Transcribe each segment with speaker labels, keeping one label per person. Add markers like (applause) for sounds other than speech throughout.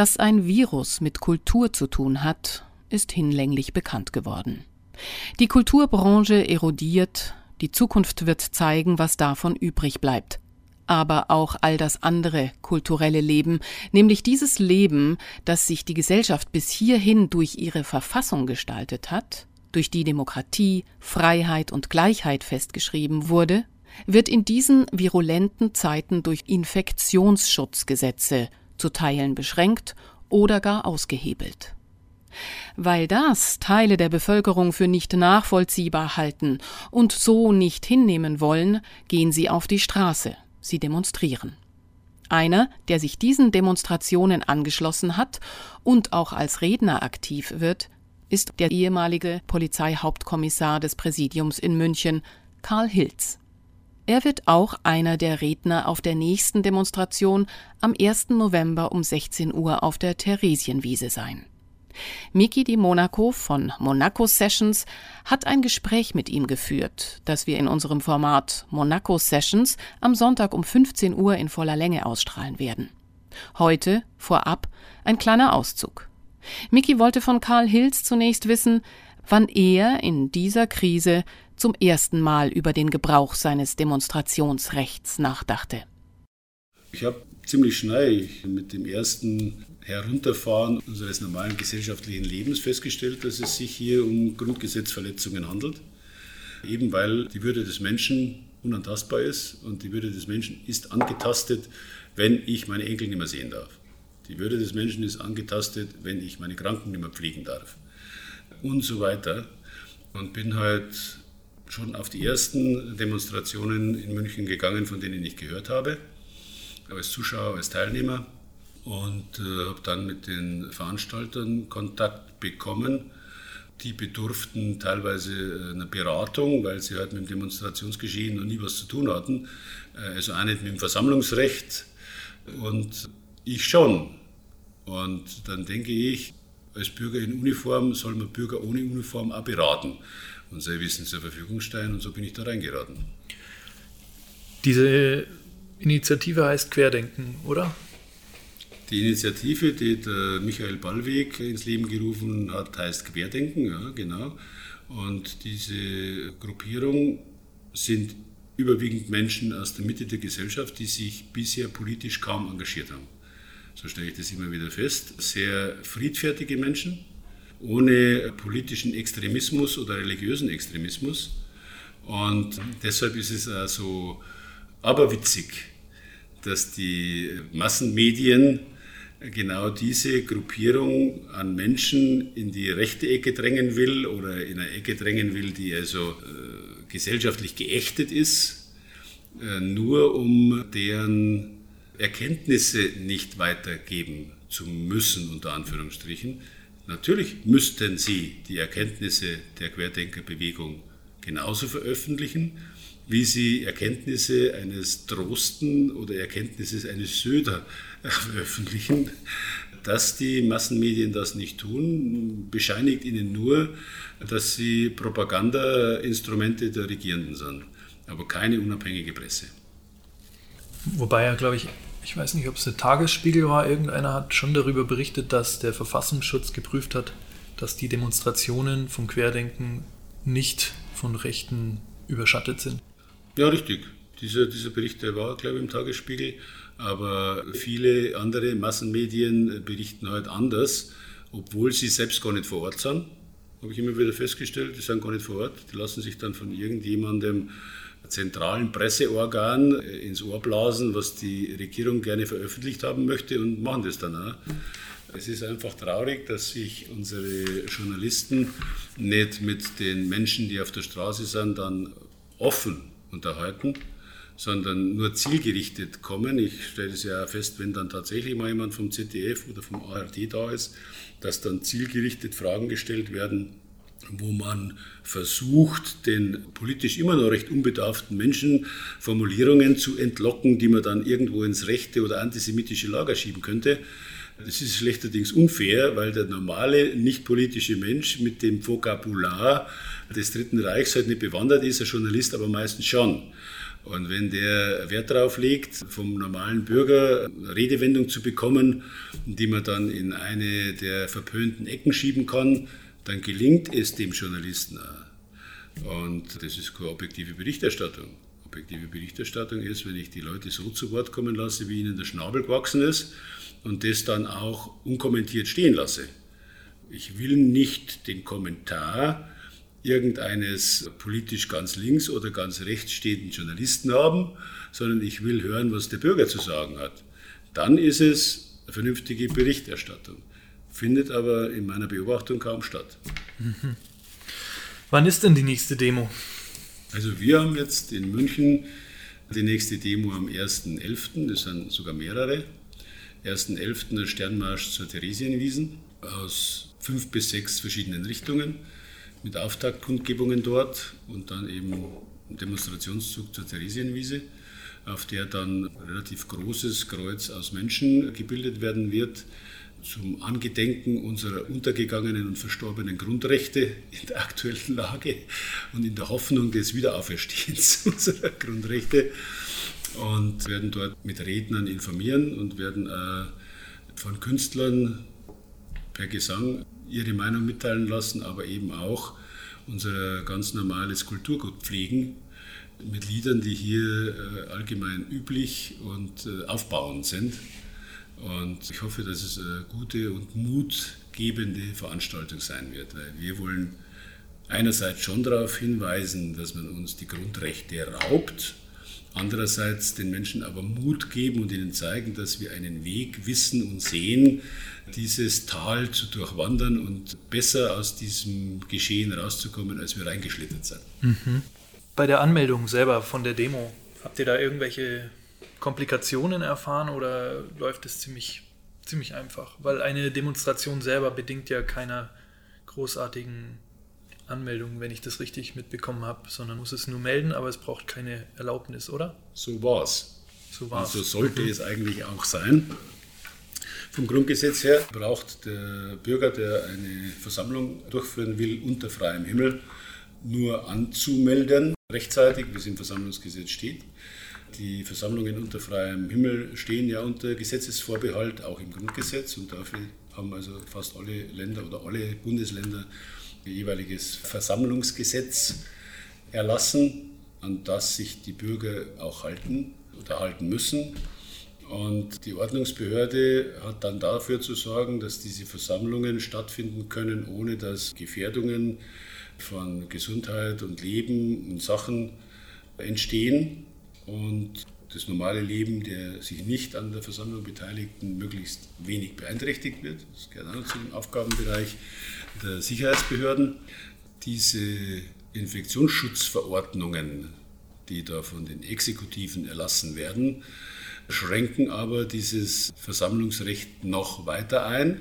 Speaker 1: Dass ein Virus mit Kultur zu tun hat, ist hinlänglich bekannt geworden. Die Kulturbranche erodiert, die Zukunft wird zeigen, was davon übrig bleibt. Aber auch all das andere kulturelle Leben, nämlich dieses Leben, das sich die Gesellschaft bis hierhin durch ihre Verfassung gestaltet hat, durch die Demokratie, Freiheit und Gleichheit festgeschrieben wurde, wird in diesen virulenten Zeiten durch Infektionsschutzgesetze zu Teilen beschränkt oder gar ausgehebelt. Weil das Teile der Bevölkerung für nicht nachvollziehbar halten und so nicht hinnehmen wollen, gehen sie auf die Straße, sie demonstrieren. Einer, der sich diesen Demonstrationen angeschlossen hat und auch als Redner aktiv wird, ist der ehemalige Polizeihauptkommissar des Präsidiums in München, Karl Hilz. Er wird auch einer der Redner auf der nächsten Demonstration am 1. November um 16 Uhr auf der Theresienwiese sein. Miki Di Monaco von Monaco Sessions hat ein Gespräch mit ihm geführt, das wir in unserem Format Monaco Sessions am Sonntag um 15 Uhr in voller Länge ausstrahlen werden. Heute, vorab, ein kleiner Auszug. Miki wollte von Karl Hills zunächst wissen, wann er in dieser Krise zum ersten Mal über den Gebrauch seines Demonstrationsrechts nachdachte.
Speaker 2: Ich habe ziemlich schnell mit dem ersten Herunterfahren unseres normalen gesellschaftlichen Lebens festgestellt, dass es sich hier um Grundgesetzverletzungen handelt. Eben weil die Würde des Menschen unantastbar ist und die Würde des Menschen ist angetastet, wenn ich meine Enkel nicht mehr sehen darf. Die Würde des Menschen ist angetastet, wenn ich meine Kranken nicht mehr pflegen darf. Und so weiter. Und bin halt schon auf die ersten Demonstrationen in München gegangen, von denen ich gehört habe, als Zuschauer, als Teilnehmer und äh, habe dann mit den Veranstaltern Kontakt bekommen. Die bedurften teilweise äh, einer Beratung, weil sie halt mit dem Demonstrationsgeschehen noch nie was zu tun hatten. Äh, also auch nicht mit dem Versammlungsrecht und ich schon. Und dann denke ich, als Bürger in Uniform soll man Bürger ohne Uniform auch beraten und sein Wissen zur Verfügung stellen und so bin ich da reingeraten.
Speaker 3: Diese Initiative heißt Querdenken, oder?
Speaker 2: Die Initiative, die der Michael Ballweg ins Leben gerufen hat, heißt Querdenken, ja, genau. Und diese Gruppierung sind überwiegend Menschen aus der Mitte der Gesellschaft, die sich bisher politisch kaum engagiert haben. So stelle ich das immer wieder fest. Sehr friedfertige Menschen, ohne politischen Extremismus oder religiösen Extremismus. Und deshalb ist es also aberwitzig, dass die Massenmedien genau diese Gruppierung an Menschen in die rechte Ecke drängen will oder in eine Ecke drängen will, die also äh, gesellschaftlich geächtet ist, äh, nur um deren Erkenntnisse nicht weitergeben zu müssen, unter Anführungsstrichen. Natürlich müssten sie die Erkenntnisse der Querdenkerbewegung genauso veröffentlichen, wie sie Erkenntnisse eines Drosten oder Erkenntnisse eines Söder (laughs) veröffentlichen. Dass die Massenmedien das nicht tun, bescheinigt ihnen nur, dass sie Propagandainstrumente der Regierenden sind, aber keine unabhängige Presse.
Speaker 3: Wobei ja, glaube ich, ich weiß nicht, ob es der Tagesspiegel war, irgendeiner hat schon darüber berichtet, dass der Verfassungsschutz geprüft hat, dass die Demonstrationen vom Querdenken nicht von Rechten überschattet sind.
Speaker 2: Ja, richtig. Dieser, dieser Bericht, der war, glaube ich, im Tagesspiegel. Aber viele andere Massenmedien berichten halt anders, obwohl sie selbst gar nicht vor Ort sind. Habe ich immer wieder festgestellt, die sind gar nicht vor Ort. Die lassen sich dann von irgendjemandem zentralen Presseorgan ins Ohr blasen, was die Regierung gerne veröffentlicht haben möchte und machen das dann auch. Es ist einfach traurig, dass sich unsere Journalisten nicht mit den Menschen, die auf der Straße sind, dann offen unterhalten, sondern nur zielgerichtet kommen. Ich stelle es ja fest, wenn dann tatsächlich mal jemand vom ZDF oder vom ARD da ist, dass dann zielgerichtet Fragen gestellt werden, wo man versucht, den politisch immer noch recht unbedarften Menschen Formulierungen zu entlocken, die man dann irgendwo ins rechte oder antisemitische Lager schieben könnte. Das ist schlechterdings unfair, weil der normale, nicht politische Mensch mit dem Vokabular des Dritten Reichs halt nicht bewandert ist, ein Journalist aber meistens schon. Und wenn der Wert darauf legt, vom normalen Bürger Redewendung zu bekommen, die man dann in eine der verpönten Ecken schieben kann, dann gelingt es dem Journalisten auch. Und das ist keine objektive Berichterstattung. Objektive Berichterstattung ist, wenn ich die Leute so zu Wort kommen lasse, wie ihnen der Schnabel gewachsen ist und das dann auch unkommentiert stehen lasse. Ich will nicht den Kommentar irgendeines politisch ganz links oder ganz rechts stehenden Journalisten haben, sondern ich will hören, was der Bürger zu sagen hat. Dann ist es eine vernünftige Berichterstattung. Findet aber in meiner Beobachtung kaum statt.
Speaker 3: Mhm. Wann ist denn die nächste Demo?
Speaker 2: Also wir haben jetzt in München die nächste Demo am 1.11., das sind sogar mehrere. 1.11. der Sternmarsch zur Theresienwiesen aus fünf bis sechs verschiedenen Richtungen mit Auftaktkundgebungen dort und dann eben ein Demonstrationszug zur Theresienwiese, auf der dann ein relativ großes Kreuz aus Menschen gebildet werden wird zum Angedenken unserer untergegangenen und verstorbenen Grundrechte in der aktuellen Lage und in der Hoffnung des Wiederauferstehens (laughs) unserer Grundrechte und werden dort mit Rednern informieren und werden äh, von Künstlern per Gesang ihre Meinung mitteilen lassen, aber eben auch unser ganz normales Kulturgut pflegen mit Liedern, die hier äh, allgemein üblich und äh, aufbauend sind. Und ich hoffe, dass es eine gute und mutgebende Veranstaltung sein wird, weil wir wollen einerseits schon darauf hinweisen, dass man uns die Grundrechte raubt, andererseits den Menschen aber Mut geben und ihnen zeigen, dass wir einen Weg wissen und sehen, dieses Tal zu durchwandern und besser aus diesem Geschehen rauszukommen, als wir reingeschlittert sind. Mhm.
Speaker 3: Bei der Anmeldung selber von der Demo, habt ihr da irgendwelche Komplikationen erfahren oder läuft es ziemlich, ziemlich einfach? Weil eine Demonstration selber bedingt ja keine großartigen Anmeldungen, wenn ich das richtig mitbekommen habe, sondern muss es nur melden, aber es braucht keine Erlaubnis, oder?
Speaker 2: So war's. So war's. Und so sollte es eigentlich auch sein. Vom Grundgesetz her braucht der Bürger, der eine Versammlung durchführen will, unter freiem Himmel nur anzumelden, rechtzeitig, wie es im Versammlungsgesetz steht. Die Versammlungen unter freiem Himmel stehen ja unter Gesetzesvorbehalt, auch im Grundgesetz. Und dafür haben also fast alle Länder oder alle Bundesländer ein jeweiliges Versammlungsgesetz erlassen, an das sich die Bürger auch halten oder halten müssen. Und die Ordnungsbehörde hat dann dafür zu sorgen, dass diese Versammlungen stattfinden können, ohne dass Gefährdungen von Gesundheit und Leben und Sachen entstehen und das normale Leben der sich nicht an der Versammlung Beteiligten möglichst wenig beeinträchtigt wird. Das gehört auch zu dem Aufgabenbereich der Sicherheitsbehörden. Diese Infektionsschutzverordnungen, die da von den Exekutiven erlassen werden, schränken aber dieses Versammlungsrecht noch weiter ein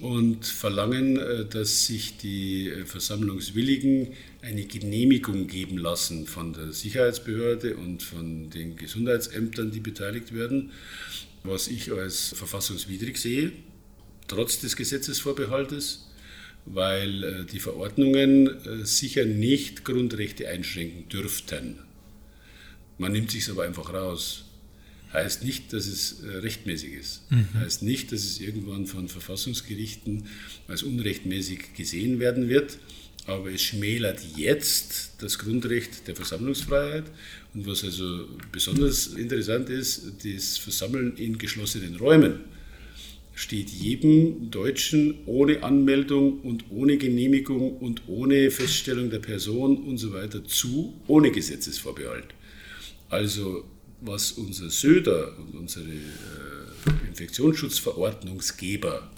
Speaker 2: und verlangen, äh, dass sich die äh, Versammlungswilligen eine Genehmigung geben lassen von der Sicherheitsbehörde und von den Gesundheitsämtern, die beteiligt werden, was ich als verfassungswidrig sehe, trotz des Gesetzesvorbehaltes, weil äh, die Verordnungen sicher nicht Grundrechte einschränken dürften. Man nimmt sich aber einfach raus heißt nicht, dass es äh, rechtmäßig ist. Mhm. Heißt nicht, dass es irgendwann von Verfassungsgerichten als unrechtmäßig gesehen werden wird. Aber es schmälert jetzt das Grundrecht der Versammlungsfreiheit. Und was also besonders interessant ist, das Versammeln in geschlossenen Räumen steht jedem Deutschen ohne Anmeldung und ohne Genehmigung und ohne Feststellung der Person und so weiter zu, ohne Gesetzesvorbehalt. Also was unser Söder und unsere äh, Infektionsschutzverordnungsgeber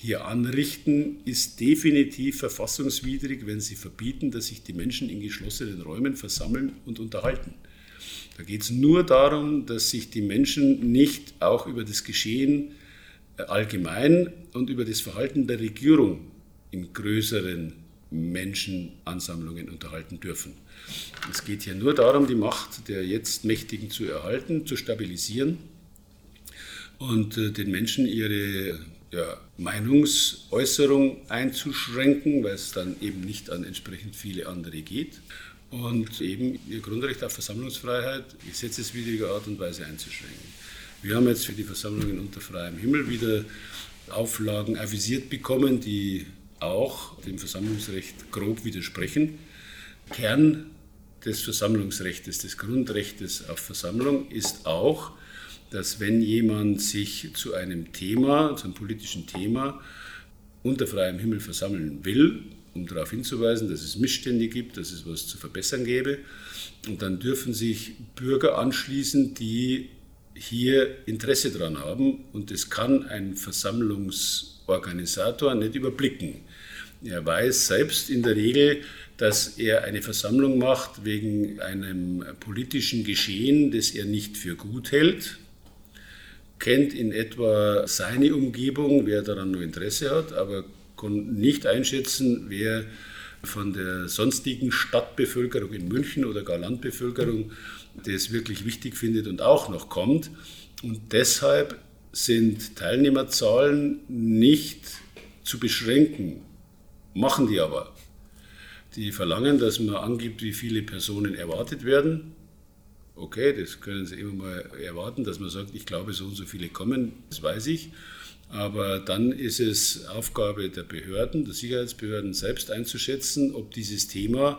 Speaker 2: hier anrichten, ist definitiv verfassungswidrig, wenn sie verbieten, dass sich die Menschen in geschlossenen Räumen versammeln und unterhalten. Da geht es nur darum, dass sich die Menschen nicht auch über das Geschehen äh, allgemein und über das Verhalten der Regierung in größeren Menschenansammlungen unterhalten dürfen. Es geht hier nur darum, die Macht der jetzt Mächtigen zu erhalten, zu stabilisieren und äh, den Menschen ihre ja, Meinungsäußerung einzuschränken, weil es dann eben nicht an entsprechend viele andere geht. und eben ihr Grundrecht auf Versammlungsfreiheit gesetzeswidriger Art und Weise einzuschränken. Wir haben jetzt für die Versammlungen unter freiem Himmel wieder Auflagen avisiert bekommen, die auch dem Versammlungsrecht grob widersprechen. Kern des Versammlungsrechts, des Grundrechts auf Versammlung ist auch, dass wenn jemand sich zu einem Thema, zu einem politischen Thema unter freiem Himmel versammeln will, um darauf hinzuweisen, dass es Missstände gibt, dass es was zu verbessern gäbe, und dann dürfen sich Bürger anschließen, die hier Interesse daran haben und das kann ein Versammlungsorganisator nicht überblicken. Er weiß selbst in der Regel, dass er eine Versammlung macht wegen einem politischen Geschehen, das er nicht für gut hält, kennt in etwa seine Umgebung, wer daran nur Interesse hat, aber kann nicht einschätzen, wer von der sonstigen Stadtbevölkerung in München oder gar Landbevölkerung das wirklich wichtig findet und auch noch kommt. Und deshalb sind Teilnehmerzahlen nicht zu beschränken, machen die aber. Die verlangen, dass man angibt, wie viele Personen erwartet werden. Okay, das können Sie immer mal erwarten, dass man sagt, ich glaube, so und so viele kommen, das weiß ich. Aber dann ist es Aufgabe der Behörden, der Sicherheitsbehörden selbst einzuschätzen, ob dieses Thema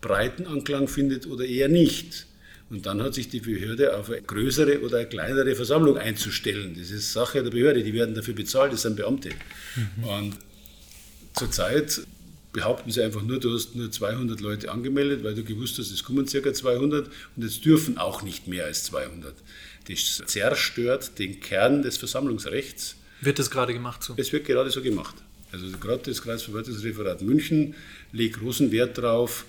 Speaker 2: breiten Anklang findet oder eher nicht. Und dann hat sich die Behörde auf eine größere oder eine kleinere Versammlung einzustellen. Das ist Sache der Behörde, die werden dafür bezahlt, das sind Beamte. Mhm. Und zurzeit behaupten sie einfach nur, du hast nur 200 Leute angemeldet, weil du gewusst hast, es kommen ca. 200 und es dürfen auch nicht mehr als 200. Das zerstört den Kern des Versammlungsrechts.
Speaker 3: Wird das gerade gemacht so?
Speaker 2: Es wird gerade so gemacht. Also gerade das Kreisverwaltungsreferat München legt großen Wert darauf,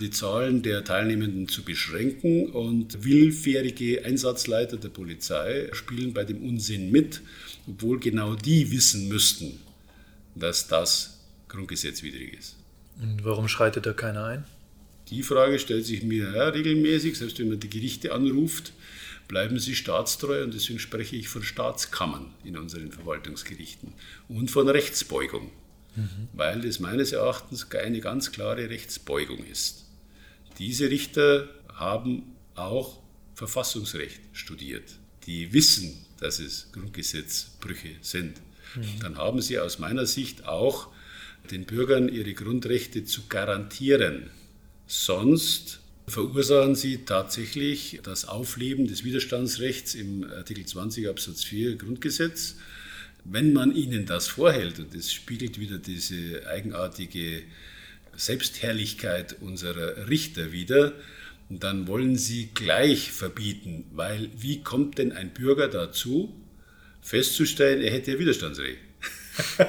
Speaker 2: die Zahlen der Teilnehmenden zu beschränken und willfährige Einsatzleiter der Polizei spielen bei dem Unsinn mit, obwohl genau die wissen müssten, dass das grundgesetzwidrig ist.
Speaker 3: Und warum schreitet da keiner ein?
Speaker 2: Die Frage stellt sich mir ja, regelmäßig, selbst wenn man die Gerichte anruft, bleiben sie staatstreu und deswegen spreche ich von Staatskammern in unseren Verwaltungsgerichten und von Rechtsbeugung, mhm. weil das meines Erachtens eine ganz klare Rechtsbeugung ist. Diese Richter haben auch Verfassungsrecht studiert. Die wissen, dass es Grundgesetzbrüche sind. Mhm. Dann haben sie aus meiner Sicht auch den Bürgern ihre Grundrechte zu garantieren. Sonst verursachen sie tatsächlich das Aufleben des Widerstandsrechts im Artikel 20 Absatz 4 Grundgesetz. Wenn man ihnen das vorhält, und das spiegelt wieder diese eigenartige Selbstherrlichkeit unserer Richter wider, dann wollen sie gleich verbieten, weil wie kommt denn ein Bürger dazu, festzustellen, er hätte Widerstandsrecht? (laughs)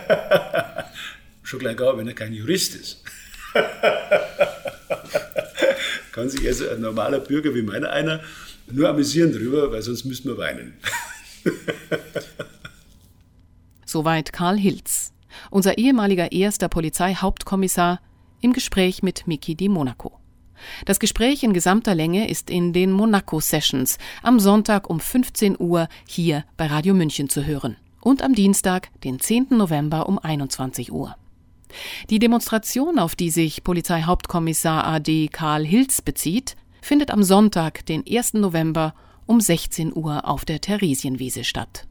Speaker 2: Schon gleich gar, wenn er kein Jurist ist. (laughs) Kann sich also ein normaler Bürger wie meiner einer nur amüsieren darüber, weil sonst müssten wir weinen. (laughs)
Speaker 1: Soweit Karl Hilz, unser ehemaliger erster Polizeihauptkommissar im Gespräch mit Miki di Monaco. Das Gespräch in gesamter Länge ist in den Monaco Sessions am Sonntag um 15 Uhr hier bei Radio München zu hören und am Dienstag, den 10. November um 21 Uhr. Die Demonstration, auf die sich Polizeihauptkommissar AD Karl Hilz bezieht, findet am Sonntag, den 1. November um 16 Uhr auf der Theresienwiese statt.